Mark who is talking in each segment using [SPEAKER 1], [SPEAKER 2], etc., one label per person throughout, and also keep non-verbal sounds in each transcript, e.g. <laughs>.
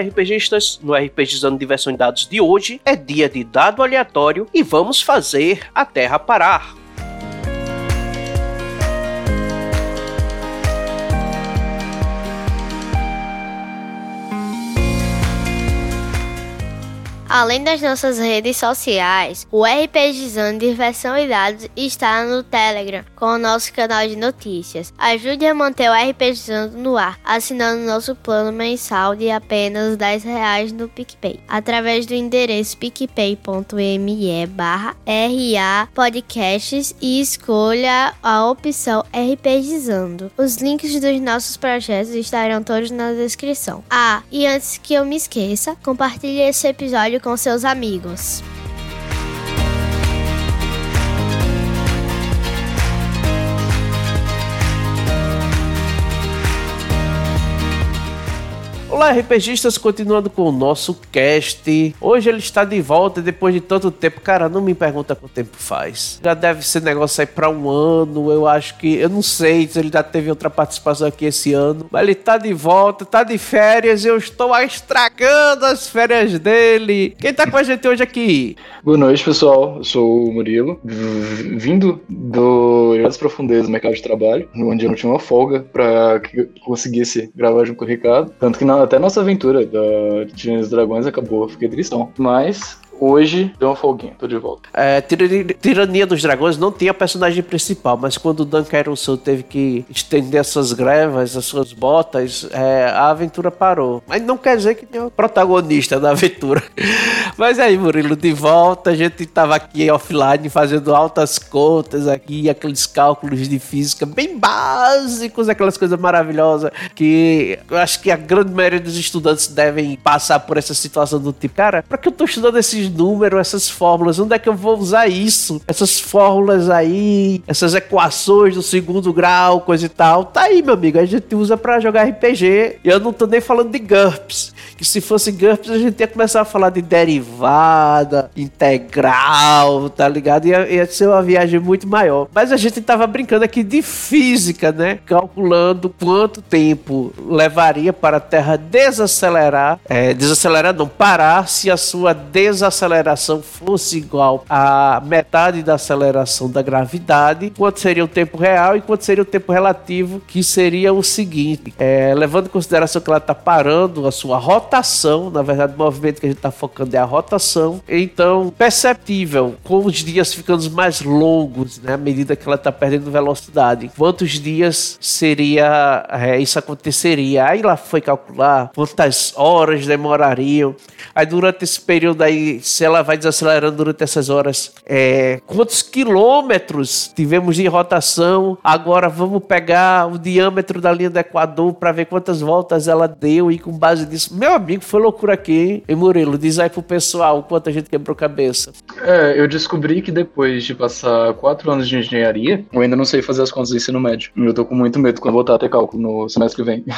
[SPEAKER 1] RPGistas! No RPGizando Diversão em Dados de hoje é dia de dado aleatório e vamos fazer a Terra parar.
[SPEAKER 2] Além das nossas redes sociais, o RPGizando Diversão e Dados está no Telegram com o nosso canal de notícias. Ajude a manter o RPGizando no ar, assinando nosso plano mensal de apenas 10 reais no PicPay, através do endereço picpay.me barra RA Podcasts e escolha a opção RPGizando. Os links dos nossos projetos estarão todos na descrição. Ah, e antes que eu me esqueça, compartilhe esse episódio com seus amigos.
[SPEAKER 1] Olá, RPGistas, continuando com o nosso cast. Hoje ele está de volta depois de tanto tempo. Cara, não me pergunta quanto tempo faz. Já deve ser negócio aí para um ano. Eu acho que. Eu não sei se ele já teve outra participação aqui esse ano. Mas ele tá de volta, tá de férias. Eu estou estragando as férias dele. Quem tá com a gente hoje aqui?
[SPEAKER 3] Boa noite, pessoal. Eu sou o Murilo, vindo do das profundezas do mercado de trabalho, onde eu não tinha uma folga para que conseguisse gravar junto com o Ricardo. Tanto que na até nossa aventura da dos Dragões acabou, fiquei tristão. Mas Hoje deu uma folguinha, tô de volta.
[SPEAKER 1] É, Tirania dos Dragões não tinha personagem principal, mas quando o Dan Caruso teve que estender as suas grevas, as suas botas, é, a aventura parou. Mas não quer dizer que tem o protagonista da aventura. <laughs> mas aí, Murilo, de volta, a gente tava aqui offline fazendo altas contas aqui, aqueles cálculos de física bem básicos, aquelas coisas maravilhosas que eu acho que a grande maioria dos estudantes devem passar por essa situação do tipo, cara, pra que eu tô estudando esses esses números, essas fórmulas, onde é que eu vou usar isso? Essas fórmulas aí, essas equações do segundo grau, coisa e tal. Tá aí, meu amigo, a gente usa para jogar RPG. E eu não tô nem falando de GURPS, que se fosse GURPS a gente ia começar a falar de derivada, integral, tá ligado? Ia, ia ser uma viagem muito maior. Mas a gente tava brincando aqui de física, né? Calculando quanto tempo levaria para a Terra desacelerar, é, desacelerar não, parar se a sua desaceleração aceleração fosse igual a metade da aceleração da gravidade, quanto seria o tempo real e quanto seria o tempo relativo, que seria o seguinte, é, levando em consideração que ela está parando a sua rotação, na verdade o movimento que a gente está focando é a rotação, então perceptível, com os dias ficando mais longos, né, à medida que ela está perdendo velocidade, quantos dias seria é, isso aconteceria? Aí lá foi calcular quantas horas demorariam, aí durante esse período aí se ela vai desacelerando durante essas horas, é, quantos quilômetros tivemos de rotação? Agora vamos pegar o diâmetro da linha do Equador para ver quantas voltas ela deu e com base nisso. Meu amigo, foi loucura aqui, hein? E Murilo, diz aí pro pessoal quanto a gente quebrou cabeça.
[SPEAKER 3] É, eu descobri que depois de passar quatro anos de engenharia, eu ainda não sei fazer as contas do ensino médio. Eu tô com muito medo quando voltar a ter cálculo no semestre que vem. <laughs>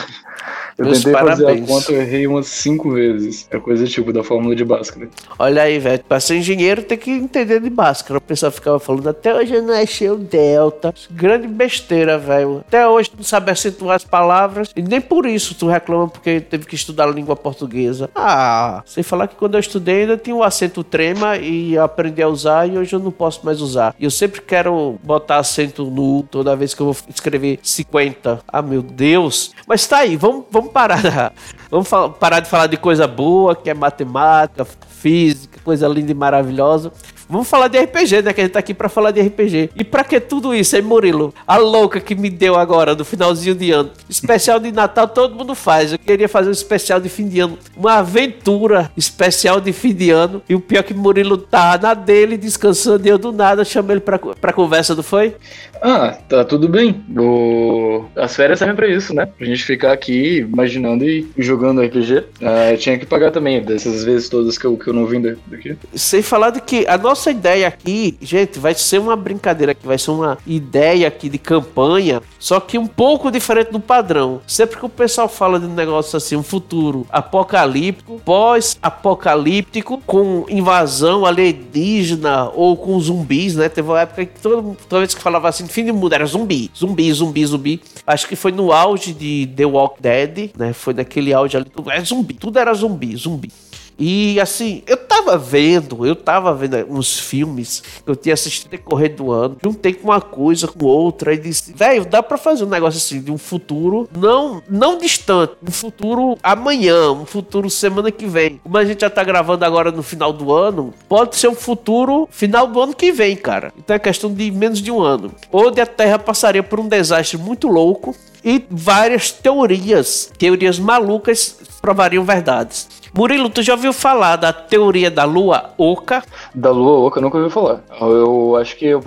[SPEAKER 3] Eu Meus tentei parabéns. fazer a conta, eu errei umas cinco vezes. É coisa tipo da fórmula de Bhaskara.
[SPEAKER 1] Olha aí, velho. Pra ser engenheiro tem que entender de Bhaskara. O pessoal ficava falando, até hoje eu não achei o delta. Grande besteira, velho. Até hoje tu não sabe acentuar as palavras. E nem por isso tu reclama porque teve que estudar a língua portuguesa. Ah, sem falar que quando eu estudei ainda tinha o acento trema e aprendi a usar e hoje eu não posso mais usar. E eu sempre quero botar acento nu toda vez que eu vou escrever 50. Ah, meu Deus. Mas tá aí, vamos, vamos parar. <laughs> Vamos parar de falar de coisa boa, que é matemática, física, coisa linda e maravilhosa. Vamos falar de RPG, né? Que a gente tá aqui pra falar de RPG. E pra que tudo isso, hein, Murilo? A louca que me deu agora, no finalzinho de ano. Especial de Natal todo mundo faz. Eu queria fazer um especial de fim de ano. Uma aventura especial de fim de ano. E o pior é que Murilo tá na dele, descansando. E eu do nada chamei ele pra, pra conversa, não foi?
[SPEAKER 3] Ah, tá tudo bem. O... As férias servem pra isso, né? Pra gente ficar aqui imaginando e jogando RPG. Ah, eu tinha que pagar também, dessas vezes todas que eu, que eu não vim daqui.
[SPEAKER 1] Sem falar de que a nossa nossa ideia aqui, gente, vai ser uma brincadeira aqui, vai ser uma ideia aqui de campanha, só que um pouco diferente do padrão. Sempre que o pessoal fala de um negócio assim, um futuro apocalíptico, pós-apocalíptico, com invasão alienígena ou com zumbis, né? Teve uma época que todo, toda vez que falava assim, fim de mundo, era zumbi, zumbi, zumbi, zumbi. Acho que foi no auge de The Walking Dead, né? Foi naquele auge ali, é zumbi, tudo era zumbi, zumbi. E assim, eu tava vendo, eu tava vendo uns filmes que eu tinha assistido decorrer do ano, juntei com uma coisa com outra e disse, velho, dá para fazer um negócio assim de um futuro não não distante, um futuro amanhã, um futuro semana que vem. Como a gente já tá gravando agora no final do ano, pode ser um futuro final do ano que vem, cara. Então é questão de menos de um ano. Onde a Terra passaria por um desastre muito louco e várias teorias, teorias malucas provariam verdades. Murilo, tu já ouviu falar da teoria da lua oca?
[SPEAKER 3] Da lua oca, nunca ouvi falar. Eu acho que eu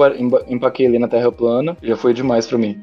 [SPEAKER 3] empaquei ali na Terra plana, já foi demais para mim.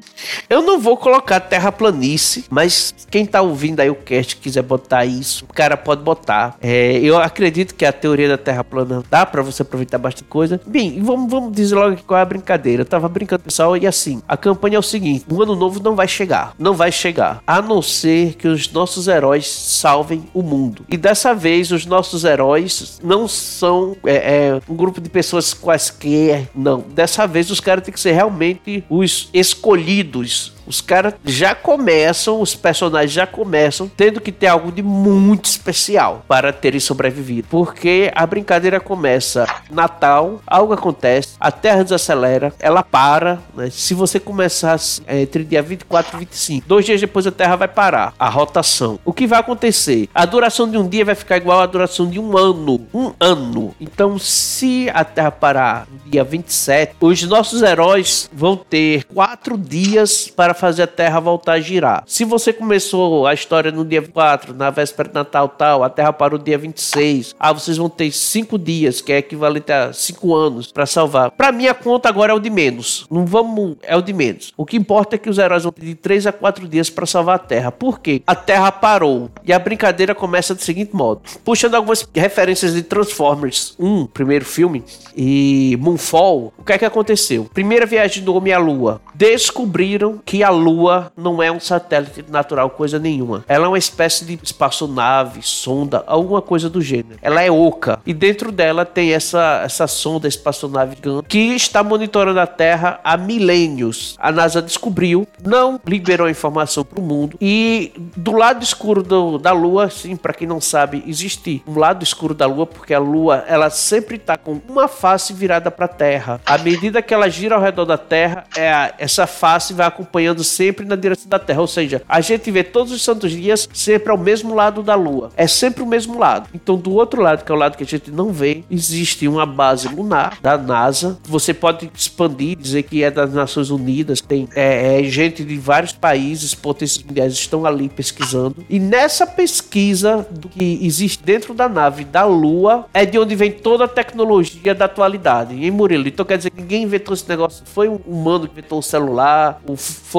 [SPEAKER 1] Eu não vou colocar terra planice, mas quem tá ouvindo aí o cast quiser botar isso, o cara pode botar. É, eu acredito que a teoria da Terra plana dá para você aproveitar bastante coisa. Bem, vamos, vamos dizer logo qual é a brincadeira. Eu tava brincando, pessoal, e assim, a campanha é o seguinte: o ano novo não vai chegar. Não vai chegar. A não ser que os nossos heróis salvem o mundo. E dessa vez os nossos heróis não são é, é, um grupo de pessoas quaisquer, não. Dessa vez os caras têm que ser realmente os escolhidos os caras já começam, os personagens já começam tendo que ter algo de muito especial para terem sobrevivido. Porque a brincadeira começa Natal, algo acontece, a Terra desacelera, ela para. Né? Se você começar é, entre dia 24 e 25, dois dias depois a Terra vai parar, a rotação. O que vai acontecer? A duração de um dia vai ficar igual à duração de um ano. Um ano. Então, se a Terra parar no dia 27, os nossos heróis vão ter quatro dias para fazer a Terra voltar a girar. Se você começou a história no dia 4, na véspera de Natal tal, a Terra parou dia 26, ah, vocês vão ter 5 dias, que é equivalente a 5 anos para salvar. Para mim a conta agora é o de menos. Não vamos, é o de menos. O que importa é que os heróis vão ter de 3 a 4 dias para salvar a Terra. Por quê? A Terra parou e a brincadeira começa do seguinte modo. Puxando algumas referências de Transformers 1, primeiro filme, e Moonfall, o que é que aconteceu? Primeira viagem do homem à Lua. Descobriram que a Lua não é um satélite natural, coisa nenhuma. Ela é uma espécie de espaçonave, sonda, alguma coisa do gênero. Ela é oca. E dentro dela tem essa, essa sonda espaçonave que está monitorando a Terra há milênios. A NASA descobriu, não liberou a informação para o mundo. E do lado escuro do, da Lua, sim, para quem não sabe, existe um lado escuro da Lua, porque a Lua ela sempre está com uma face virada para a Terra. À medida que ela gira ao redor da Terra, é a, essa face vai acompanhando sempre na direção da Terra. Ou seja, a gente vê todos os santos dias sempre ao mesmo lado da Lua. É sempre o mesmo lado. Então, do outro lado, que é o lado que a gente não vê, existe uma base lunar da NASA. Você pode expandir, dizer que é das Nações Unidas. Tem é, é gente de vários países, potências mundiais estão ali pesquisando. E nessa pesquisa do que existe dentro da nave da Lua é de onde vem toda a tecnologia da atualidade. E Murilo, então quer dizer que ninguém inventou esse negócio. Foi um humano que inventou o celular, o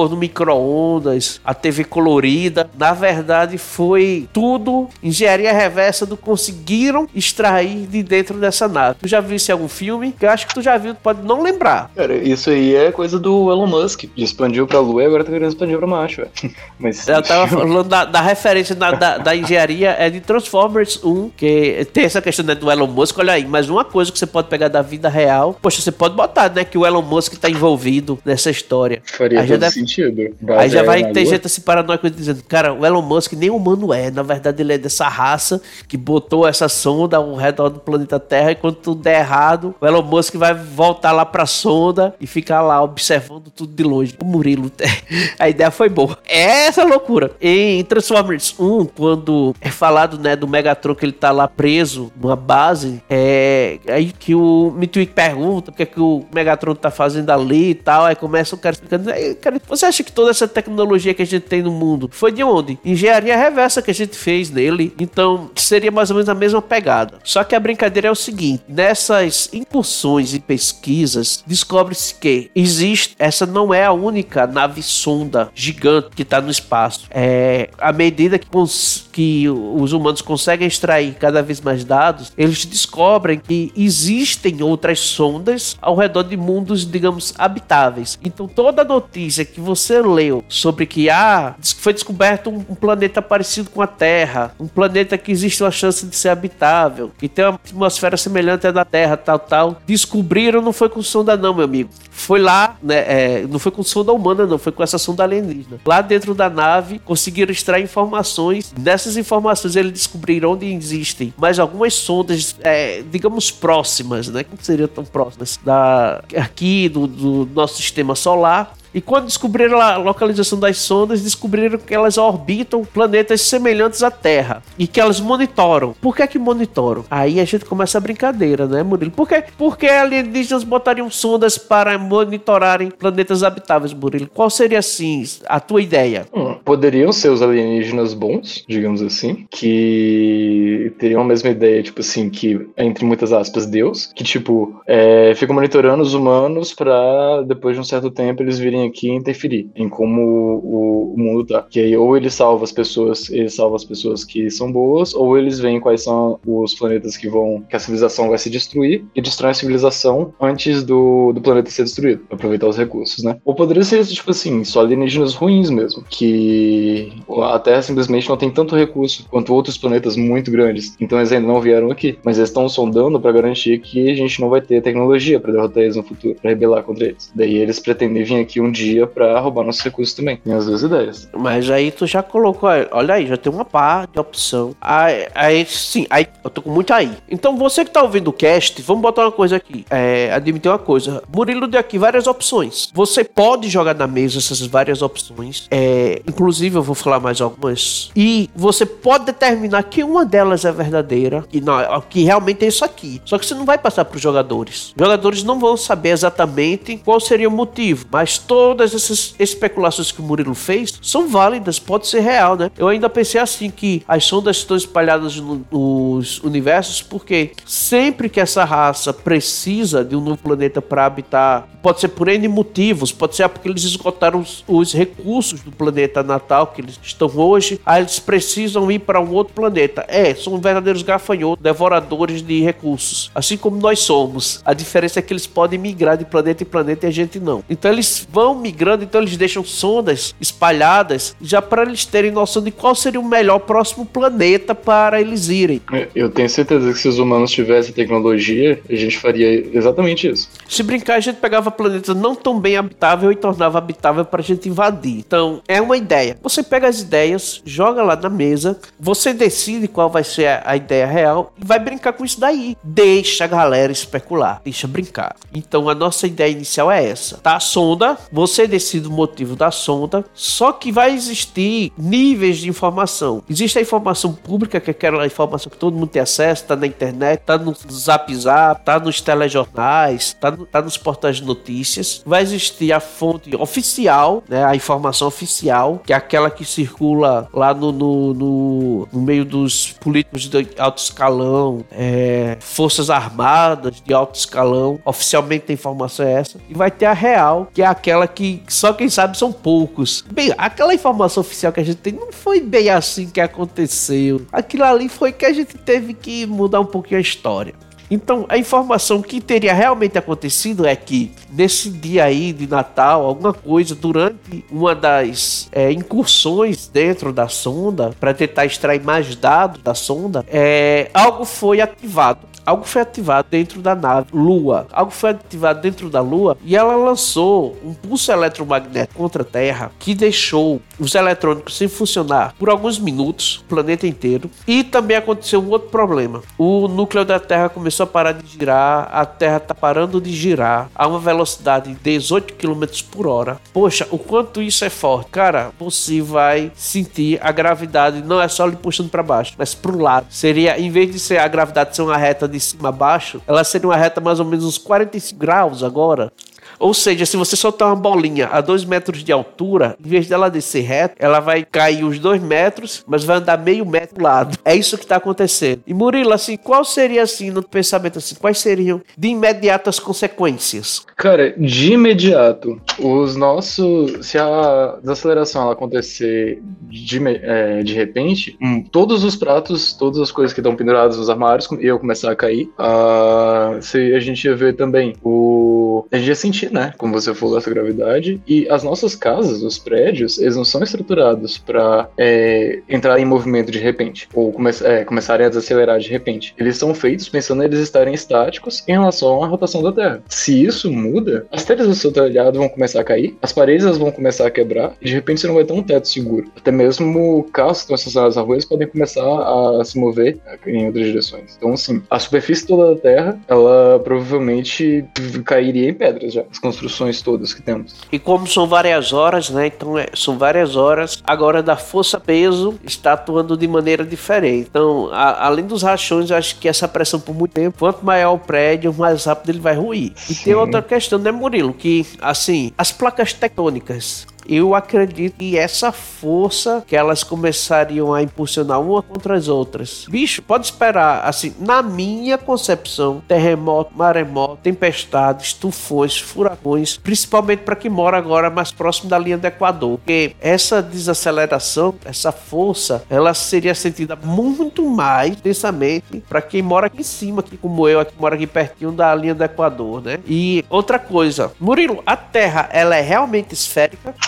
[SPEAKER 1] forno micro-ondas, a TV colorida. Na verdade, foi tudo engenharia reversa do conseguiram extrair de dentro dessa nave. Tu já viu isso em algum filme? Que eu acho que tu já viu, tu pode não lembrar.
[SPEAKER 3] Cara, isso aí é coisa do Elon Musk. Expandiu pra Lua e agora tá querendo expandir pra Marte, <laughs>
[SPEAKER 1] Mas... Eu tava <laughs> falando da, da referência da, da, da, engenharia é de Transformers 1, que tem essa questão né, do Elon Musk, olha aí, mas uma coisa que você pode pegar da vida real, poxa, você pode botar, né, que o Elon Musk tá envolvido nessa história.
[SPEAKER 3] Faria todo deve... sentido.
[SPEAKER 1] Aí já vai ter gente assim paranoico dizendo, cara, o Elon Musk nem humano é. Na verdade, ele é dessa raça que botou essa sonda ao redor do planeta Terra. E quando tudo der errado, o Elon Musk vai voltar lá pra sonda e ficar lá observando tudo de longe. O Murilo, <laughs> a ideia foi boa. É essa loucura. Em Transformers 1, quando é falado, né, do Megatron que ele tá lá preso numa base, é aí que o Mitwick pergunta o que é que o Megatron tá fazendo ali e tal. Aí começa o cara explicando, cara, você acha que toda essa tecnologia que a gente tem no mundo foi de onde? Engenharia reversa que a gente fez nele. Então, seria mais ou menos a mesma pegada. Só que a brincadeira é o seguinte: nessas incursões e pesquisas, descobre-se que existe. Essa não é a única nave sonda gigante que está no espaço. É, à medida que, que os humanos conseguem extrair cada vez mais dados, eles descobrem que existem outras sondas ao redor de mundos, digamos, habitáveis. Então, toda notícia que você leu sobre que ah, foi descoberto um, planeta parecido com a Terra, um planeta que existe uma chance de ser habitável, que tem uma atmosfera semelhante à da Terra, tal, tal, descobriram não foi com sonda não, meu amigo. Foi lá, né, é, não foi com sonda humana não, foi com essa sonda alienígena. Lá dentro da nave, conseguiram extrair informações. Nessas informações, eles descobriram onde existem mais algumas sondas, é, digamos, próximas, né? Que não seriam tão próximas da, aqui do, do nosso sistema solar e quando descobriram a localização das sondas, descobriram que elas orbitam planetas semelhantes à Terra e que elas monitoram. Por que que monitoram? Aí a gente começa a brincadeira, né, Murilo? Por que, por que alienígenas botariam sondas para monitorarem planetas habitáveis, Murilo? Qual seria, assim, a tua ideia?
[SPEAKER 3] Hum, poderiam ser os alienígenas bons, digamos assim, que teriam a mesma ideia, tipo assim, que, entre muitas aspas, Deus, que, tipo, é, ficam monitorando os humanos para depois de um certo tempo eles virem aqui interferir em como o, o, mundo tá. Que aí ou ele salva as pessoas, ele salva as pessoas que são boas, ou eles veem quais são os planetas que vão, que a civilização vai se destruir e destrói a civilização antes do, do planeta ser destruído, pra aproveitar os recursos, né? Ou poderia ser, tipo assim, só alienígenas ruins mesmo, que a Terra simplesmente não tem tanto recurso quanto outros planetas muito grandes, então eles ainda não vieram aqui, mas eles estão sondando para garantir que a gente não vai ter tecnologia para derrotar eles no futuro, para rebelar contra eles. Daí eles pretendem vir aqui um um dia para roubar nossos recursos também. Tem as duas ideias.
[SPEAKER 1] Mas aí tu já colocou, olha aí, já tem uma par de opção. Aí, aí sim, aí eu tô com muito aí. Então você que tá ouvindo o cast, vamos botar uma coisa aqui. É, admitir uma coisa. Murilo deu aqui várias opções. Você pode jogar na mesa essas várias opções. É, inclusive eu vou falar mais algumas. E você pode determinar que uma delas é verdadeira e não, que realmente é isso aqui. Só que você não vai passar para os jogadores. Os jogadores não vão saber exatamente qual seria o motivo, mas todo todas essas especulações que o Murilo fez são válidas, pode ser real, né? Eu ainda pensei assim que as sondas estão espalhadas no, nos universos porque sempre que essa raça precisa de um novo planeta para habitar, pode ser por N motivos, pode ser porque eles esgotaram os, os recursos do planeta natal que eles estão hoje, aí eles precisam ir para um outro planeta. É, são verdadeiros gafanhotos, devoradores de recursos, assim como nós somos. A diferença é que eles podem migrar de planeta em planeta e a gente não. Então eles vão vão migrando, então eles deixam sondas espalhadas já para eles terem noção de qual seria o melhor próximo planeta para eles irem.
[SPEAKER 3] É, eu tenho certeza que se os humanos tivessem tecnologia, a gente faria exatamente isso.
[SPEAKER 1] Se brincar, a gente pegava planetas não tão bem habitável e tornava habitável para a gente invadir. Então, é uma ideia. Você pega as ideias, joga lá na mesa, você decide qual vai ser a ideia real e vai brincar com isso daí. Deixa a galera especular, deixa brincar. Então, a nossa ideia inicial é essa. Tá a sonda, você decide o motivo da sonda, só que vai existir níveis de informação. Existe a informação pública, que é aquela informação que todo mundo tem acesso, tá na internet, tá no Zap Zap, tá nos telejornais, tá, no, tá nos portais de notícias. Vai existir a fonte oficial, né, a informação oficial, que é aquela que circula lá no, no, no, no meio dos políticos de alto escalão, é, forças armadas de alto escalão. Oficialmente a informação é essa. E vai ter a real, que é aquela que só quem sabe são poucos. Bem, aquela informação oficial que a gente tem não foi bem assim que aconteceu. Aquilo ali foi que a gente teve que mudar um pouquinho a história. Então, a informação que teria realmente acontecido é que nesse dia aí de Natal, alguma coisa durante uma das é, incursões dentro da sonda para tentar extrair mais dados da sonda, é, algo foi ativado algo foi ativado dentro da nave Lua. Algo foi ativado dentro da Lua e ela lançou um pulso eletromagnético contra a Terra que deixou os eletrônicos sem funcionar por alguns minutos, o planeta inteiro. E também aconteceu um outro problema. O núcleo da Terra começou a parar de girar, a Terra está parando de girar a uma velocidade de 18 km por hora. Poxa, o quanto isso é forte. Cara, você vai sentir a gravidade, não é só lhe puxando para baixo, mas para o lado. Seria, em vez de ser a gravidade ser uma reta de cima a baixo, ela seria uma reta mais ou menos uns 45 graus agora. Ou seja, se você soltar uma bolinha a 2 metros de altura, em vez dela descer reto, ela vai cair os 2 metros, mas vai andar meio metro do lado. É isso que está acontecendo. E Murilo, assim, qual seria assim no pensamento assim? Quais seriam de imediato as consequências?
[SPEAKER 3] Cara, de imediato, os nossos. Se a desaceleração ela acontecer de, é, de repente, hum, todos os pratos, todas as coisas que estão penduradas nos armários iam começar a cair. Ah, se a gente ia ver também o. A gente ia sentir, né? Como você falou, essa gravidade. E as nossas casas, os prédios, eles não são estruturados para é, entrar em movimento de repente. Ou come é, começarem a desacelerar de repente. Eles são feitos pensando eles estarem estáticos em relação à rotação da Terra. Se isso muda, as telhas do seu telhado vão começar a cair, as paredes vão começar a quebrar, e de repente você não vai ter um teto seguro. Até mesmo carros que estão estacionados na podem começar a se mover em outras direções. Então, assim, a superfície toda da Terra, ela provavelmente cairia em pedras já, construções todas que temos.
[SPEAKER 1] E como são várias horas, né? Então, é, são várias horas, agora da força-peso está atuando de maneira diferente. Então, a, além dos rachões, eu acho que essa pressão por muito tempo, quanto maior o prédio, mais rápido ele vai ruir. E Sim. tem outra questão, né, Murilo? Que, assim, as placas tectônicas eu acredito que essa força que elas começariam a impulsionar uma contra as outras. Bicho, pode esperar, assim, na minha concepção, terremoto, maremoto, tempestades, tufões, furacões, principalmente para quem mora agora mais próximo da linha do Equador, porque essa desaceleração, essa força, ela seria sentida muito mais intensamente para quem mora aqui em cima, aqui como eu, aqui mora aqui pertinho da linha do Equador, né? E outra coisa, Murilo, a Terra, ela é realmente esférica?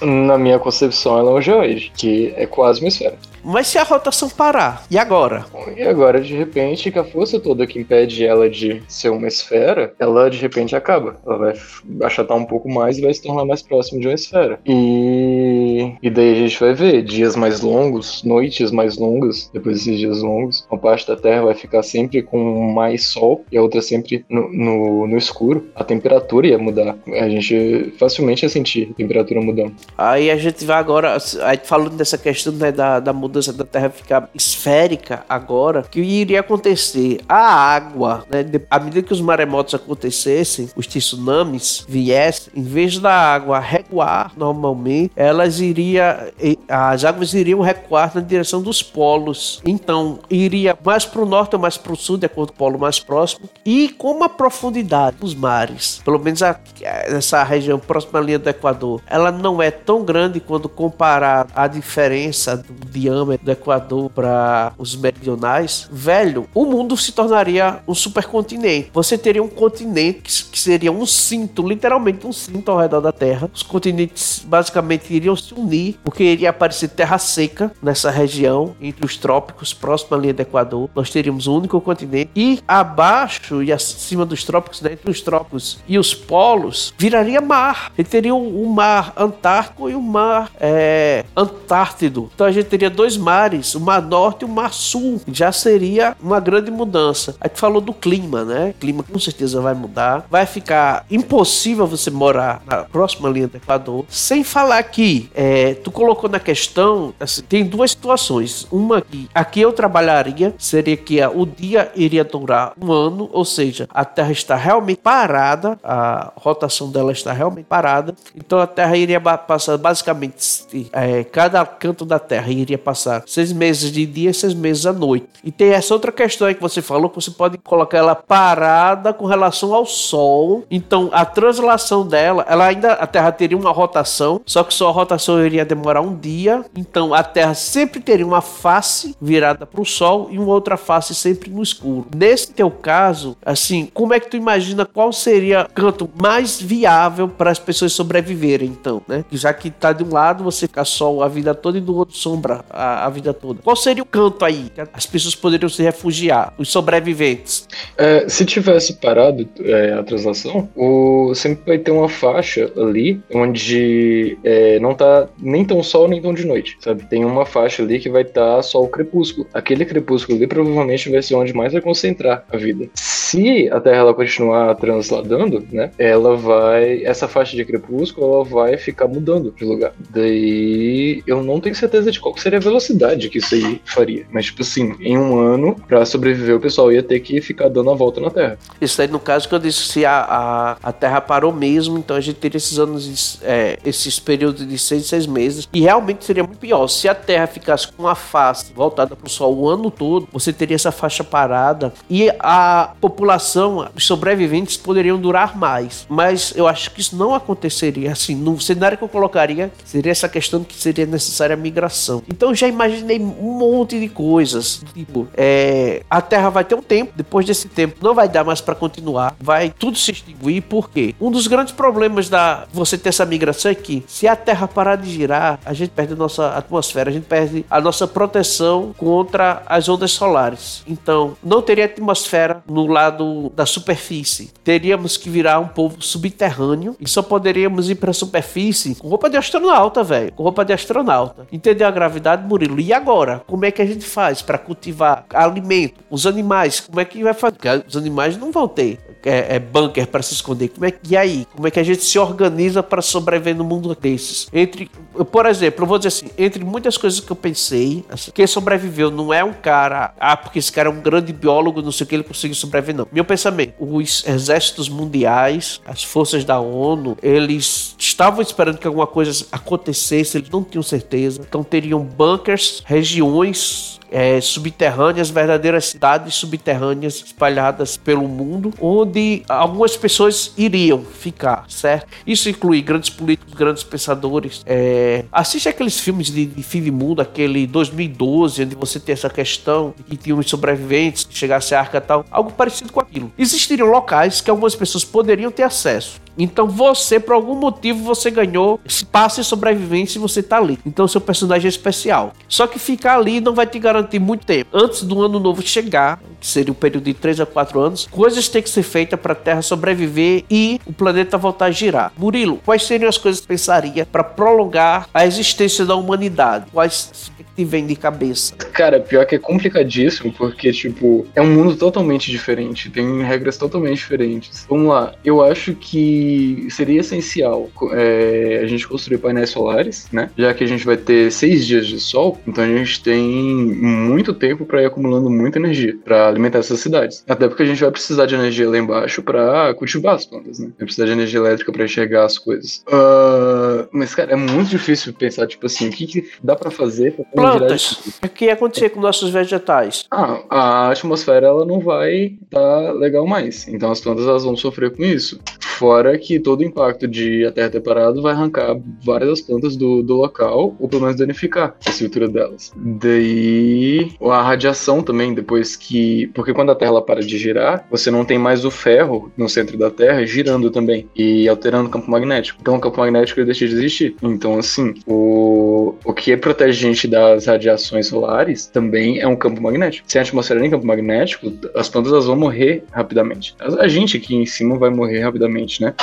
[SPEAKER 3] Na minha concepção, ela é um geoide, que é quase uma esfera.
[SPEAKER 1] Mas se a rotação parar, e agora?
[SPEAKER 3] E agora, de repente, que a força toda que impede ela de ser uma esfera, ela de repente acaba. Ela vai achatar um pouco mais e vai se tornar mais próximo de uma esfera. E, e daí a gente vai ver dias mais longos, noites mais longas, depois desses dias longos. Uma parte da Terra vai ficar sempre com mais sol e a outra sempre no, no, no escuro. A temperatura ia mudar. A gente facilmente ia sentir a temperatura mudando.
[SPEAKER 1] Aí a gente vai agora, aí falando dessa questão né, da, da mudança da Terra ficar esférica agora, que iria acontecer? A água, né, à medida que os maremotos acontecessem, os tsunamis viessem, em vez da água recuar normalmente, elas iria, as águas iriam recuar na direção dos polos. Então, iria mais para o norte ou mais para o sul, de acordo com o polo mais próximo. E como a profundidade dos mares, pelo menos essa região próxima à linha do Equador, ela não é tão grande quando comparar a diferença do diâmetro do Equador para os meridionais, velho, o mundo se tornaria um supercontinente. Você teria um continente que seria um cinto, literalmente um cinto ao redor da Terra. Os continentes basicamente iriam se unir, porque iria aparecer terra seca nessa região, entre os trópicos, próximo à linha do Equador. Nós teríamos um único continente. E abaixo e acima dos trópicos, né, entre os trópicos e os polos, viraria mar. Ele teria um, um mar Antártico e um mar é, Antártido. Então a gente teria dois mares, o Mar Norte e o Mar Sul. Já seria uma grande mudança. Aí tu falou do clima, né? O clima com certeza vai mudar. Vai ficar impossível você morar na próxima linha do Equador. Sem falar que é, tu colocou na questão, assim, tem duas situações. Uma que aqui eu trabalharia, seria que o dia iria durar um ano, ou seja, a Terra está realmente parada, a rotação dela está realmente parada. Então a Terra iria passar basicamente, é, cada canto da Terra iria passar passar seis meses de dia e seis meses à noite. E tem essa outra questão aí que você falou, que você pode colocar ela parada com relação ao Sol. Então, a translação dela, ela ainda, a Terra teria uma rotação, só que só a rotação iria demorar um dia. Então, a Terra sempre teria uma face virada para o Sol e uma outra face sempre no escuro. Nesse teu caso, assim, como é que tu imagina qual seria o canto mais viável para as pessoas sobreviverem, então, né? Já que tá de um lado você fica sol a vida toda e do outro sombra a, a, vida toda. Qual seria o canto aí que as pessoas poderiam se refugiar, os sobreviventes?
[SPEAKER 3] É, se tivesse parado é, a translação, o, sempre vai ter uma faixa ali onde é, não tá nem tão sol nem tão de noite, sabe? Tem uma faixa ali que vai estar tá só o crepúsculo. Aquele crepúsculo ali provavelmente vai ser onde mais vai concentrar a vida. Se a Terra ela continuar transladando, né, ela vai essa faixa de crepúsculo ela vai ficar mudando de lugar. Daí eu não tenho certeza de qual seria a velocidade que isso aí faria. Mas, tipo assim, em um ano, para sobreviver, o pessoal ia ter que ficar dando a volta na Terra.
[SPEAKER 1] Isso aí, no caso que eu disse, se a, a, a Terra parou mesmo, então a gente teria esses anos, é, esses períodos de seis, seis meses, e realmente seria muito pior. Se a Terra ficasse com a face voltada para o Sol o ano todo, você teria essa faixa parada e a população, os sobreviventes poderiam durar mais. Mas eu acho que isso não aconteceria. Assim, no cenário que eu colocaria, seria essa questão que seria necessária a migração. Então já imaginei um monte de coisas. Tipo, é, a Terra vai ter um tempo, depois desse tempo não vai dar mais para continuar, vai tudo se extinguir. Por quê? Um dos grandes problemas da você ter essa migração é que se a Terra parar de girar, a gente perde a nossa atmosfera, a gente perde a nossa proteção contra as ondas solares. Então, não teria atmosfera no lado da superfície. Teríamos que virar um povo subterrâneo e só poderíamos ir para a superfície roupa de astronauta, velho. Roupa de astronauta. Entendeu a gravidade, Murilo? E agora? Como é que a gente faz para cultivar alimento? Os animais, como é que vai fazer? Porque os animais não vão ter é, é bunker para se esconder. Como é, e aí? Como é que a gente se organiza para sobreviver no mundo desses? Entre, por exemplo, eu vou dizer assim, entre muitas coisas que eu pensei, assim, quem sobreviveu não é um cara, ah, porque esse cara é um grande biólogo, não sei o que ele conseguiu sobreviver, não. Meu pensamento, os exércitos mundiais, as forças da ONU, eles estavam esperando que alguma coisa acontecesse, eles não tinham certeza, então teriam bunkers, regiões é, subterrâneas, verdadeiras cidades subterrâneas espalhadas pelo mundo, onde algumas pessoas iriam ficar, certo? Isso inclui grandes políticos, grandes pensadores. É... Assiste aqueles filmes de, de fim de mundo, aquele 2012, onde você tem essa questão de que tinham sobreviventes, que chegasse a arca e tal, algo parecido com aquilo. Existiriam locais que algumas pessoas poderiam ter acesso. Então você, por algum motivo, você ganhou espaço e sobrevivência e você tá ali. Então seu personagem é especial. Só que ficar ali não vai te garantir muito tempo. Antes do ano novo chegar, que seria um período de 3 a 4 anos, coisas têm que ser feitas para a Terra sobreviver e o planeta voltar a girar. Murilo, quais seriam as coisas que pensaria para prolongar a existência da humanidade? Quais te vem de cabeça?
[SPEAKER 3] Cara, pior que é complicadíssimo, porque, tipo, é um mundo totalmente diferente, tem regras totalmente diferentes. Vamos lá, eu acho que seria essencial é, a gente construir painéis solares, né? Já que a gente vai ter seis dias de sol, então a gente tem muito tempo para ir acumulando muita energia para alimentar essas cidades. Até porque a gente vai precisar de energia lá embaixo para cultivar as plantas, né? Vai precisar de energia elétrica para enxergar as coisas. Uh, mas, cara, é muito difícil pensar, tipo assim, o que, que dá para fazer pra
[SPEAKER 1] Plantas. O que ia acontecer com nossos vegetais?
[SPEAKER 3] Ah, a atmosfera ela não vai estar tá legal mais. Então as plantas elas vão sofrer com isso. Fora que todo o impacto de a Terra ter parado vai arrancar várias das plantas do, do local, ou pelo menos danificar a estrutura delas. Daí a radiação também, depois que. Porque quando a Terra ela para de girar, você não tem mais o ferro no centro da Terra girando também e alterando o campo magnético. Então o campo magnético ele deixa de existir. Então, assim, o, o que protege a gente das radiações solares também é um campo magnético. Se a atmosfera nem campo magnético, as plantas elas vão morrer rapidamente. A gente aqui em cima vai morrer rapidamente né?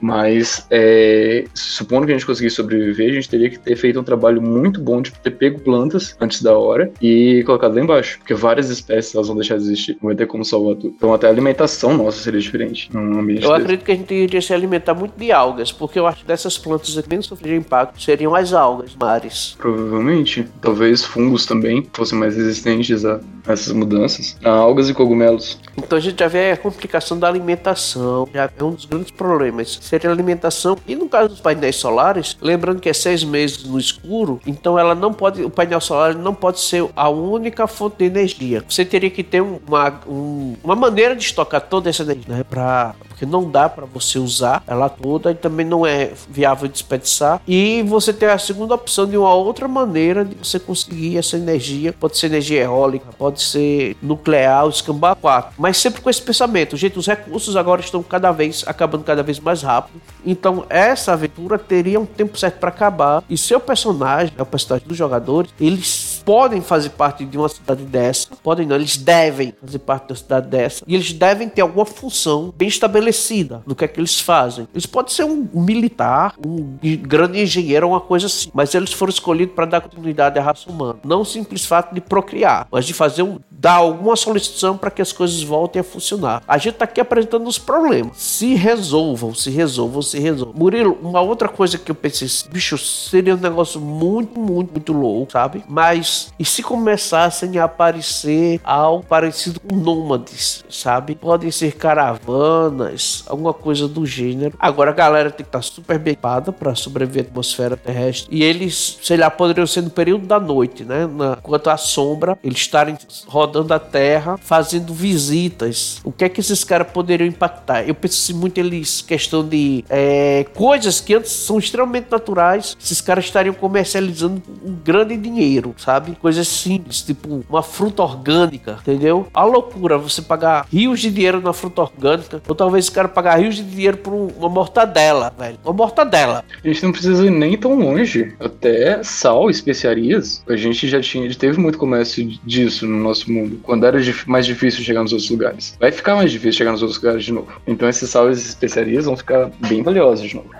[SPEAKER 3] Mas, é, supondo que a gente conseguisse sobreviver, a gente teria que ter feito um trabalho muito bom de ter pego plantas antes da hora e colocado lá embaixo. Porque várias espécies elas vão deixar de existir. Não vai ter como salvar tudo. Então, até a alimentação nossa seria diferente num ambiente
[SPEAKER 1] Eu desse. acredito que a gente iria se alimentar muito de algas, porque eu acho que dessas plantas que menos sofreriam impacto seriam as algas mares.
[SPEAKER 3] Provavelmente. Talvez fungos também fossem mais resistentes a essas mudanças. A algas e cogumelos.
[SPEAKER 1] Então a gente já vê a complicação da alimentação. Já é um dos grandes problemas. Seria a alimentação. E no caso dos painéis solares, lembrando que é seis meses no escuro, então ela não pode, o painel solar não pode ser a única fonte de energia. Você teria que ter uma, um, uma maneira de estocar toda essa energia, né? Pra, porque não dá para você usar ela toda e também não é viável desperdiçar. E você tem a segunda opção de uma outra maneira de você conseguir essa energia. Pode ser energia eólica, pode ser nuclear, escambar 4. Mas sempre com esse pensamento, gente, os recursos agora estão cada vez acabando cada vez mais rápido. Então, essa aventura teria um tempo certo para acabar. E seu personagem, é o personagem dos jogadores, eles podem fazer parte de uma cidade dessa. Podem não, eles devem fazer parte uma cidade dessa. E eles devem ter alguma função bem estabelecida no que é que eles fazem. Eles podem ser um militar, um grande engenheiro, uma coisa assim. Mas eles foram escolhidos para dar continuidade à raça humana. Não o simples fato de procriar, mas de fazer um, dar alguma solução para que as coisas voltem a funcionar. A gente está aqui apresentando os problemas. Se resolvam, se resolvam, se resolvam. Murilo, uma outra coisa que eu pensei, bicho, seria um negócio muito, muito, muito louco, sabe? Mas e se começassem a aparecer algo parecido com nômades, sabe? Podem ser caravanas, alguma coisa do gênero. Agora a galera tem que estar super bem para sobreviver à atmosfera terrestre. E eles, sei lá, poderiam ser no período da noite, né? Na, enquanto a sombra, eles estarem rodando a Terra, fazendo visitas. O que é que esses caras poderiam impactar? Eu penso assim, muito eles, questão de é, coisas que antes são extremamente naturais, esses caras estariam comercializando um grande dinheiro, sabe? Coisas simples, tipo uma fruta orgânica, entendeu? A loucura você pagar rios de dinheiro na fruta orgânica, ou talvez esse cara pagar rios de dinheiro por uma mortadela, velho. Uma mortadela.
[SPEAKER 3] A gente não precisa ir nem tão longe. Até sal, especiarias, a gente já tinha, já teve muito comércio disso no nosso mundo. Quando era mais difícil chegar nos outros lugares. Vai ficar mais difícil chegar nos outros lugares de novo. Então esses sal e especiarias vão ficar bem valiosos de novo.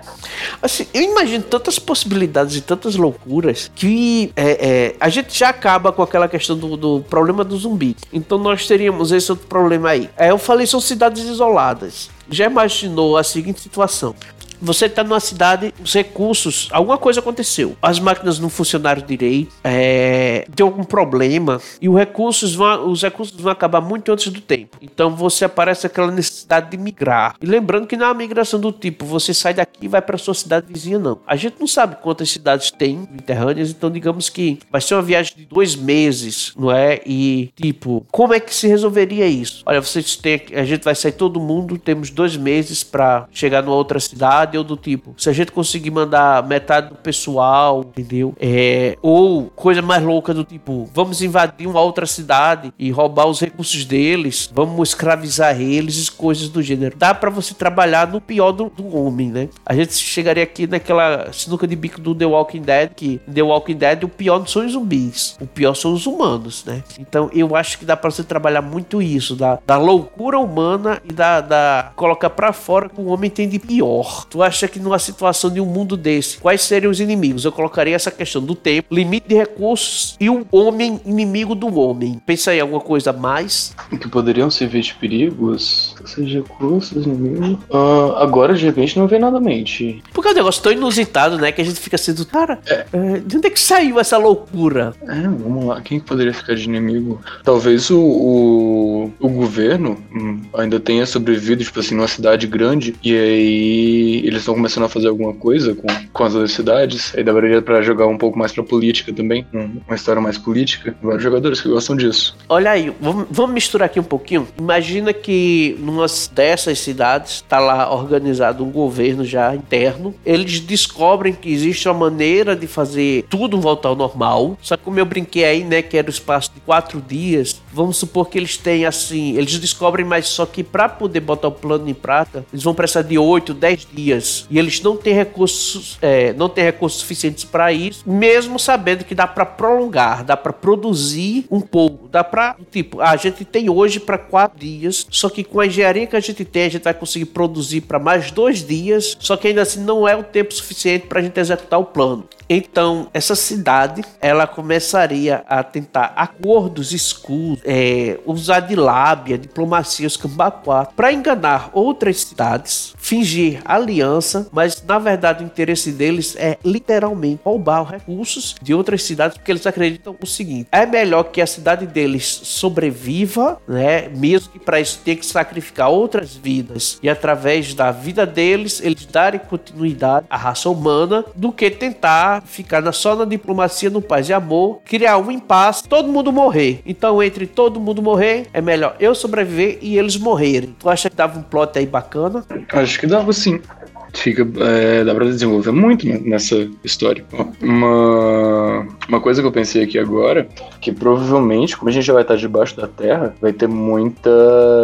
[SPEAKER 1] Assim, eu imagino tantas possibilidades e tantas loucuras que é, é, a gente já acaba com aquela questão do, do, problema do zumbi. Então nós teríamos esse outro problema aí. É, eu falei, são cidades isoladas. Já imaginou a seguinte situação? Você está numa cidade, os recursos, alguma coisa aconteceu. As máquinas não funcionaram direito, é, deu algum problema e os recursos, vão, os recursos vão acabar muito antes do tempo. Então você aparece aquela necessidade de migrar. E lembrando que não é uma migração do tipo, você sai daqui e vai para sua cidade vizinha, não. A gente não sabe quantas cidades tem interrâneas, então digamos que vai ser uma viagem de dois meses, não é? E tipo, como é que se resolveria isso? Olha, vocês têm, a gente vai sair todo mundo, temos dois meses para chegar numa outra cidade ou do tipo, se a gente conseguir mandar metade do pessoal, entendeu? É, ou coisa mais louca do tipo, vamos invadir uma outra cidade e roubar os recursos deles, vamos escravizar eles coisas do gênero. Dá para você trabalhar no pior do, do, homem, né? A gente chegaria aqui naquela sinuca de bico do The Walking Dead, que The Walking Dead o pior não são os zumbis, o pior são os humanos, né? Então eu acho que dá para você trabalhar muito isso, da, da loucura humana e da, da colocar para fora que o homem tem de pior. Tu acha que numa situação de um mundo desse, quais seriam os inimigos? Eu colocaria essa questão do tempo, limite de recursos e um homem inimigo do homem. Pensa aí alguma coisa mais?
[SPEAKER 3] Que poderiam servir de perigos? Seja recursos, inimigos. Uh, agora, de repente, não vem nada à mente.
[SPEAKER 1] Porque é um negócio tão inusitado, né? Que a gente fica sendo, cara, é. É, de onde é que saiu essa loucura?
[SPEAKER 3] É, vamos lá. Quem poderia ficar de inimigo? Talvez o, o, o governo hum, ainda tenha sobrevivido, tipo assim, numa cidade grande e aí eles estão começando a fazer alguma coisa com, com as outras cidades. Aí daria para jogar um pouco mais pra política também, uma história mais política. Vários jogadores que gostam disso.
[SPEAKER 1] Olha aí, vamos, vamos misturar aqui um pouquinho. Imagina que numa dessas cidades tá lá organizado um governo já interno. Eles descobrem que existe uma maneira de fazer tudo voltar ao normal. Só que como eu brinquei aí, né, que era o espaço de quatro dias, vamos supor que eles têm assim, eles descobrem, mas só que para poder botar o plano em prática, eles vão precisar de oito, dez dias e eles não têm recursos, é, não têm recursos suficientes para isso, mesmo sabendo que dá para prolongar, dá para produzir um pouco, dá para tipo, a gente tem hoje para quatro dias, só que com a engenharia que a gente tem, a gente vai conseguir produzir para mais dois dias, só que ainda assim não é o tempo suficiente para a gente executar o plano. Então, essa cidade, ela começaria a tentar acordos escuros, é, usar de lábia, diplomacia, os para enganar outras cidades, fingir aliança, mas na verdade o interesse deles é literalmente roubar recursos de outras cidades, porque eles acreditam o seguinte: é melhor que a cidade deles sobreviva, né, mesmo que para isso tenha que sacrificar outras vidas e através da vida deles eles darem continuidade à raça humana, do que tentar ficar só na diplomacia, no paz e amor, criar um impasse, todo mundo morrer. Então, entre todo mundo morrer, é melhor eu sobreviver e eles morrerem. Tu acha que dava um plot aí bacana?
[SPEAKER 3] Acho que dava sim fica é, dá para desenvolver muito nessa história. Uma, uma coisa que eu pensei aqui agora, que provavelmente, como a gente já vai estar debaixo da terra, vai ter muita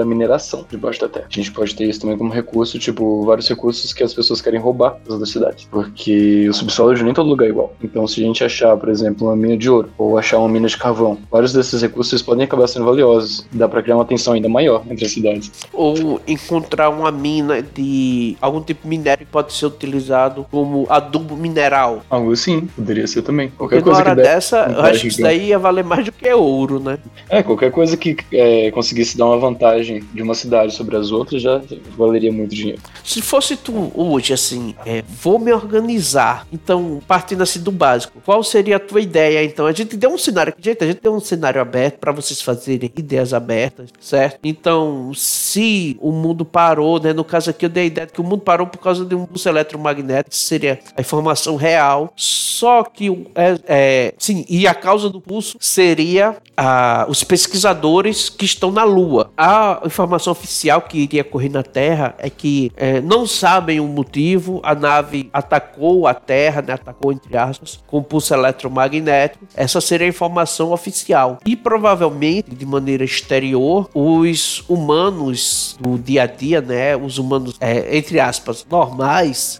[SPEAKER 3] mineração debaixo da terra. A gente pode ter isso também como recurso, tipo, vários recursos que as pessoas querem roubar das outras cidades. Porque o subsolo de nem todo lugar é igual. Então, se a gente achar, por exemplo, uma mina de ouro, ou achar uma mina de carvão, vários desses recursos podem acabar sendo valiosos. Dá para criar uma tensão ainda maior entre as cidades.
[SPEAKER 1] Ou encontrar uma mina de algum tipo de minério pode ser utilizado como adubo mineral.
[SPEAKER 3] Algo assim, poderia ser também.
[SPEAKER 1] Qualquer Porque coisa na hora dessa, eu acho que isso daí ia valer mais do que ouro, né?
[SPEAKER 3] É, qualquer coisa que é, conseguisse dar uma vantagem de uma cidade sobre as outras já valeria muito dinheiro.
[SPEAKER 1] Se fosse tu hoje, assim, é, vou me organizar, então, partindo assim do básico, qual seria a tua ideia? Então, a gente deu um cenário, gente, a gente deu um cenário aberto para vocês fazerem ideias abertas, certo? Então, se o mundo parou, né? No caso aqui eu dei a ideia de que o mundo parou por causa de um pulso eletromagnético, seria a informação real. Só que, é, é, sim, e a causa do pulso seria ah, os pesquisadores que estão na Lua. A informação oficial que iria ocorrer na Terra é que é, não sabem o motivo, a nave atacou a Terra, né, atacou entre aspas, com pulso eletromagnético. Essa seria a informação oficial. E provavelmente, de maneira exterior, os humanos do dia a dia, né, os humanos, é, entre aspas, normais,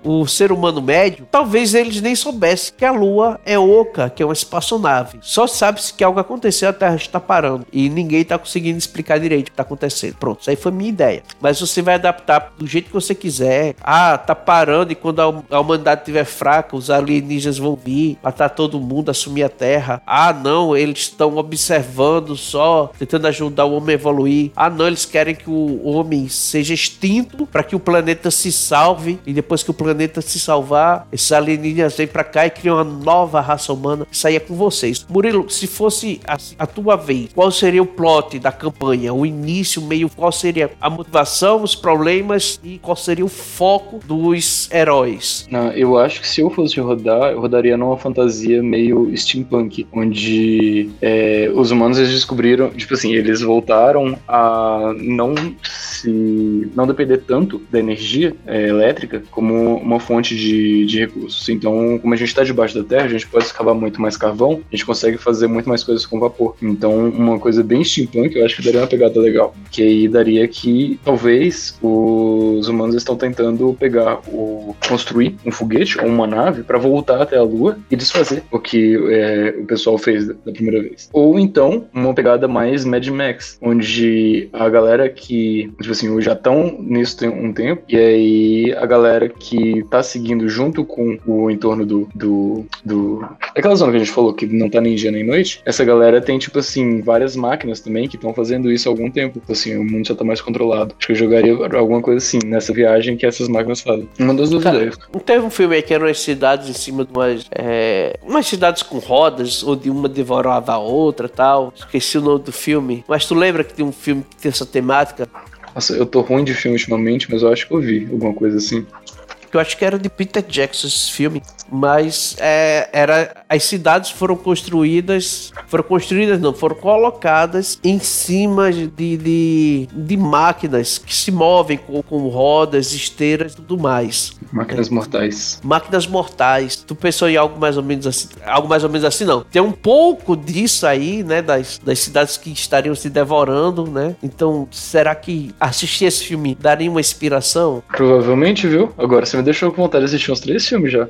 [SPEAKER 1] o ser humano médio, talvez eles nem soubessem que a Lua é oca, que é uma espaçonave. Só sabe-se que algo aconteceu, a Terra está parando. E ninguém está conseguindo explicar direito o que está acontecendo. Pronto, isso aí foi minha ideia. Mas você vai adaptar do jeito que você quiser. Ah, tá parando e quando a humanidade estiver fraca, os alienígenas vão vir, matar todo mundo, assumir a Terra. Ah, não, eles estão observando só, tentando ajudar o homem a evoluir. Ah, não, eles querem que o homem seja extinto para que o planeta se salve e depois que o planeta se salvar, esses alienígenas vêm para cá e criam uma nova raça humana. Isso aí é com vocês. Murilo, se fosse a, a tua vez, qual seria o plot da campanha? O início, meio, qual seria a motivação, os problemas e qual seria o foco dos heróis?
[SPEAKER 3] Não, eu acho que se eu fosse rodar, eu rodaria numa fantasia meio steampunk, onde é, os humanos eles descobriram, tipo assim, eles voltaram a não se não depender tanto da energia é, elétrica como uma fonte de, de recursos. Então, como a gente está debaixo da terra, a gente pode escavar muito mais carvão, a gente consegue fazer muito mais coisas com vapor. Então, uma coisa bem steampunk, eu acho que daria uma pegada legal. Que aí daria que talvez os humanos estão tentando pegar o construir um foguete ou uma nave para voltar até a Lua e desfazer o que é, o pessoal fez da, primeira vez. Ou então uma pegada mais Mad Max, onde a galera que tipo assim já estão nisso tem um tempo e aí a galera que tá seguindo junto com o entorno do, do, do aquela zona que a gente falou que não tá nem dia nem noite, essa galera tem tipo assim várias máquinas também que estão fazendo isso há algum tempo. Tipo assim, o mundo já tá mais controlado. Acho que eu jogaria alguma coisa assim nessa viagem que essas máquinas fazem. Uma das duas Cara, ideias.
[SPEAKER 1] Não teve um filme aí que eram as cidades em cima de umas. É, umas cidades com rodas, onde uma devorava a outra tal. Esqueci o nome do filme. Mas tu lembra que tem um filme que tem essa temática?
[SPEAKER 3] Nossa, eu tô ruim de filme ultimamente, mas eu acho que eu vi alguma coisa assim.
[SPEAKER 1] Eu acho que era de Peter Jackson esse filme mas é, era as cidades foram construídas, foram construídas não, foram colocadas em cima de, de, de máquinas que se movem com, com rodas, esteiras e tudo mais.
[SPEAKER 3] Máquinas é. mortais.
[SPEAKER 1] Máquinas mortais. Tu pensou em algo mais ou menos assim? Algo mais ou menos assim, não. Tem um pouco disso aí, né? Das, das cidades que estariam se devorando, né? Então, será que assistir esse filme daria uma inspiração?
[SPEAKER 3] Provavelmente, viu? Agora você me deixou com vontade de assistir uns três filmes já.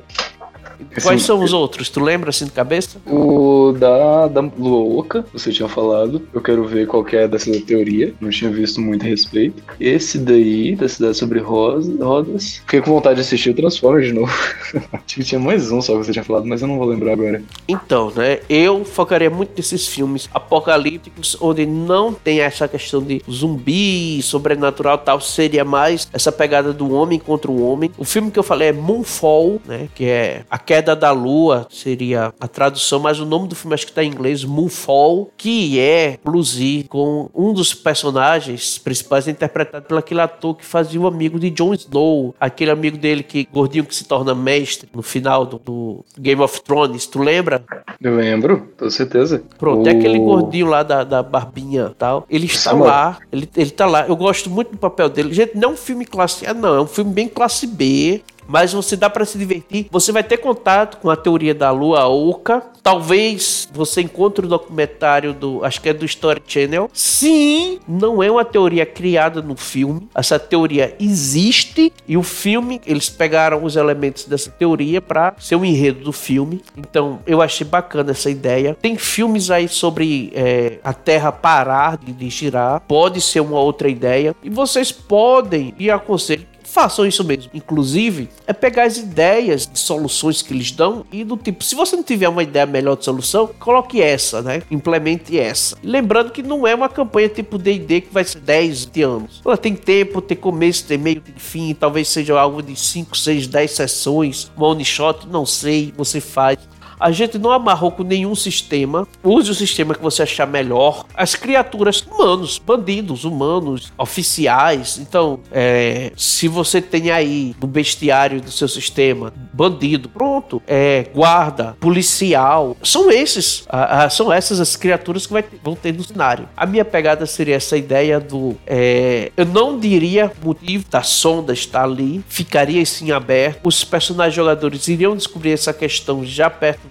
[SPEAKER 1] Quais são os outros? Tu lembra assim de cabeça?
[SPEAKER 3] O da, da Lua Oca, você tinha falado. Eu quero ver qual que é dessa teoria. Não tinha visto muito a respeito. Esse daí, da cidade sobre rosa, rodas. Fiquei com vontade de assistir o Transformers de novo. <laughs> Acho que tinha mais um só que você tinha falado, mas eu não vou lembrar agora.
[SPEAKER 1] Então, né? Eu focaria muito nesses filmes apocalípticos, onde não tem essa questão de zumbi, sobrenatural tal. Seria mais essa pegada do homem contra o homem. O filme que eu falei é Moonfall, né? Que é a Queda da Lua seria a tradução, mas o nome do filme acho que está em inglês, Moonfall, que é bluesy com um dos personagens principais interpretado pelo aquele ator que fazia o amigo de Jon Snow, aquele amigo dele que gordinho que se torna mestre no final do, do Game of Thrones, tu lembra?
[SPEAKER 3] Eu lembro, com certeza.
[SPEAKER 1] Pronto, o... é aquele gordinho lá da, da barbinha tal. Ele está Samuel. lá, ele, ele tá lá. Eu gosto muito do papel dele. Gente, não é um filme classe A, não, é um filme bem classe B mas você dá para se divertir. Você vai ter contato com a teoria da lua oca. Talvez você encontre o documentário do, acho que é do Story Channel. Sim, não é uma teoria criada no filme. Essa teoria existe e o filme, eles pegaram os elementos dessa teoria para ser o enredo do filme. Então, eu achei bacana essa ideia. Tem filmes aí sobre é, a Terra parar de, de girar. Pode ser uma outra ideia. E vocês podem, e aconselho façam isso mesmo. Inclusive, é pegar as ideias de soluções que eles dão e do tipo, se você não tiver uma ideia melhor de solução, coloque essa, né? Implemente essa. lembrando que não é uma campanha tipo D&D que vai ser 10, 20 anos. Ela tem tempo, tem começo, tem meio, tem fim, talvez seja algo de 5, 6, 10 sessões, one shot, não sei, você faz. A gente não amarrou com nenhum sistema. Use o sistema que você achar melhor. As criaturas humanos, bandidos humanos, oficiais. Então, é, se você tem aí no bestiário do seu sistema bandido, pronto, é, guarda, policial, são esses, são essas as criaturas que vão ter no cenário. A minha pegada seria essa ideia do, é, eu não diria motivo da sonda estar ali, ficaria assim aberto. Os personagens jogadores iriam descobrir essa questão já perto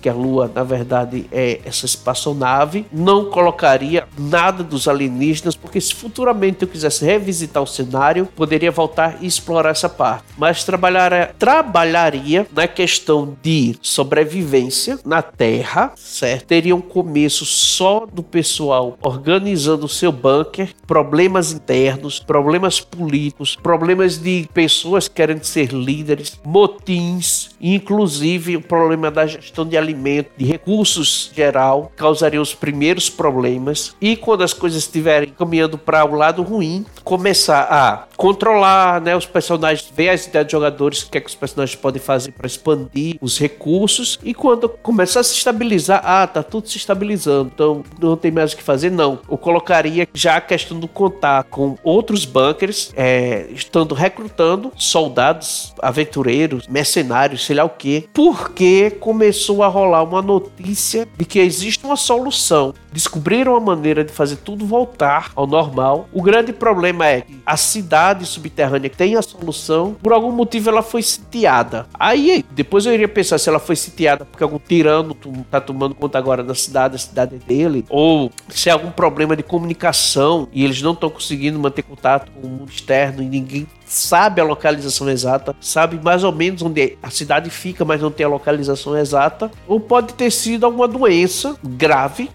[SPEAKER 1] que a Lua, na verdade, é essa espaçonave. Não colocaria nada dos alienígenas, porque se futuramente eu quisesse revisitar o cenário, poderia voltar e explorar essa parte. Mas trabalhar, trabalharia na questão de sobrevivência na Terra, certo? Teria um começo só do pessoal organizando o seu bunker, problemas internos, problemas políticos, problemas de pessoas querendo ser líderes, motins, inclusive o problema da gestão de alimento, de recursos geral, causaria os primeiros problemas. E quando as coisas estiverem caminhando para o lado ruim, começar a controlar né, os personagens, ver as ideias dos jogadores, o que, é que os personagens podem fazer para expandir os recursos. E quando começar a se estabilizar, ah, tá tudo se estabilizando, então não tem mais o que fazer, não. Eu colocaria já a questão do contar com outros bunkers, é, estando recrutando soldados, aventureiros, mercenários, sei lá o que, porque começou a rolar uma notícia de que existe uma solução. Descobriram a maneira de fazer tudo voltar ao normal. O grande problema é que a cidade subterrânea tem a solução, por algum motivo ela foi sitiada. Aí, depois eu iria pensar se ela foi sitiada porque algum tirano tá tomando conta agora da cidade, a cidade é dele, ou se é algum problema de comunicação e eles não estão conseguindo manter contato com o mundo externo e ninguém sabe a localização exata, sabe mais ou menos onde a cidade fica, mas não tem a localização exata, ou pode ter sido alguma doença grave,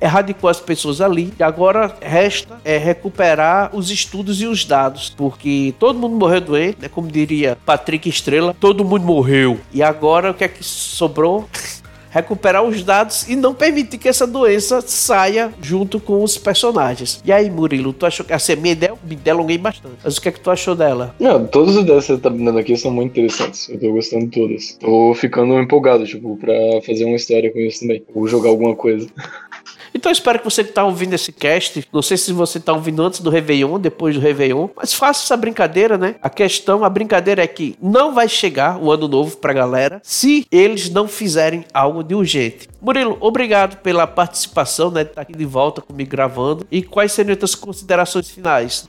[SPEAKER 1] erradicou as pessoas ali, e agora resta é recuperar os estudos e os dados, porque todo mundo morreu doente, né? Como diria Patrick Estrela, todo mundo morreu. E agora o que é que sobrou? <laughs> recuperar os dados e não permitir que essa doença saia junto com os personagens. E aí, Murilo, tu achou que assim, me, del me delonguei bastante. Mas o que é que tu achou dela?
[SPEAKER 3] Não, todas as ideias que você tá me dando aqui são muito interessantes. Eu tô gostando de todas. Tô ficando empolgado, tipo, pra fazer uma história com isso também. Ou jogar alguma coisa. <laughs>
[SPEAKER 1] Então eu espero que você que está ouvindo esse cast, não sei se você está ouvindo antes do Réveillon, depois do Réveillon, mas faça essa brincadeira, né? A questão, a brincadeira é que não vai chegar o ano novo pra galera se eles não fizerem algo de urgente. Murilo, obrigado pela participação, né? De estar tá aqui de volta comigo gravando. E quais seriam as considerações finais?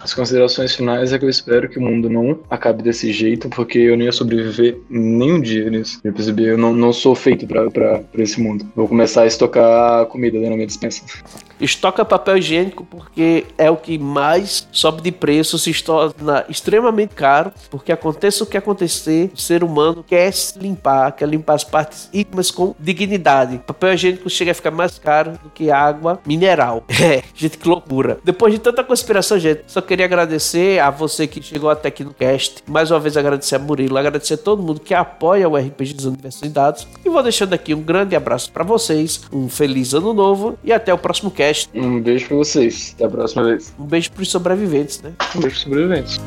[SPEAKER 3] As considerações finais é que eu espero que o mundo não acabe desse jeito, porque eu não ia sobreviver nem um dia nisso. Eu percebi, eu não, não sou feito pra esse mundo. Vou começar a estocar comida dentro da minha dispensa.
[SPEAKER 1] Estoca papel higiênico porque é o que mais sobe de preço, se torna extremamente caro, porque aconteça o que acontecer, o ser humano quer se limpar, quer limpar as partes íntimas com dignidade. Papel higiênico chega a ficar mais caro do que água mineral. <laughs> É, gente, que loucura. Depois de tanta conspiração, gente, só queria agradecer a você que chegou até aqui no cast. Mais uma vez agradecer a Murilo, agradecer a todo mundo que apoia o RPG dos Universidades. E vou deixando aqui um grande abraço para vocês, um feliz ano novo e até o próximo cast.
[SPEAKER 3] Um beijo para vocês. Até a próxima vez.
[SPEAKER 1] Um beijo pros sobreviventes, né?
[SPEAKER 3] Um beijo pros sobreviventes.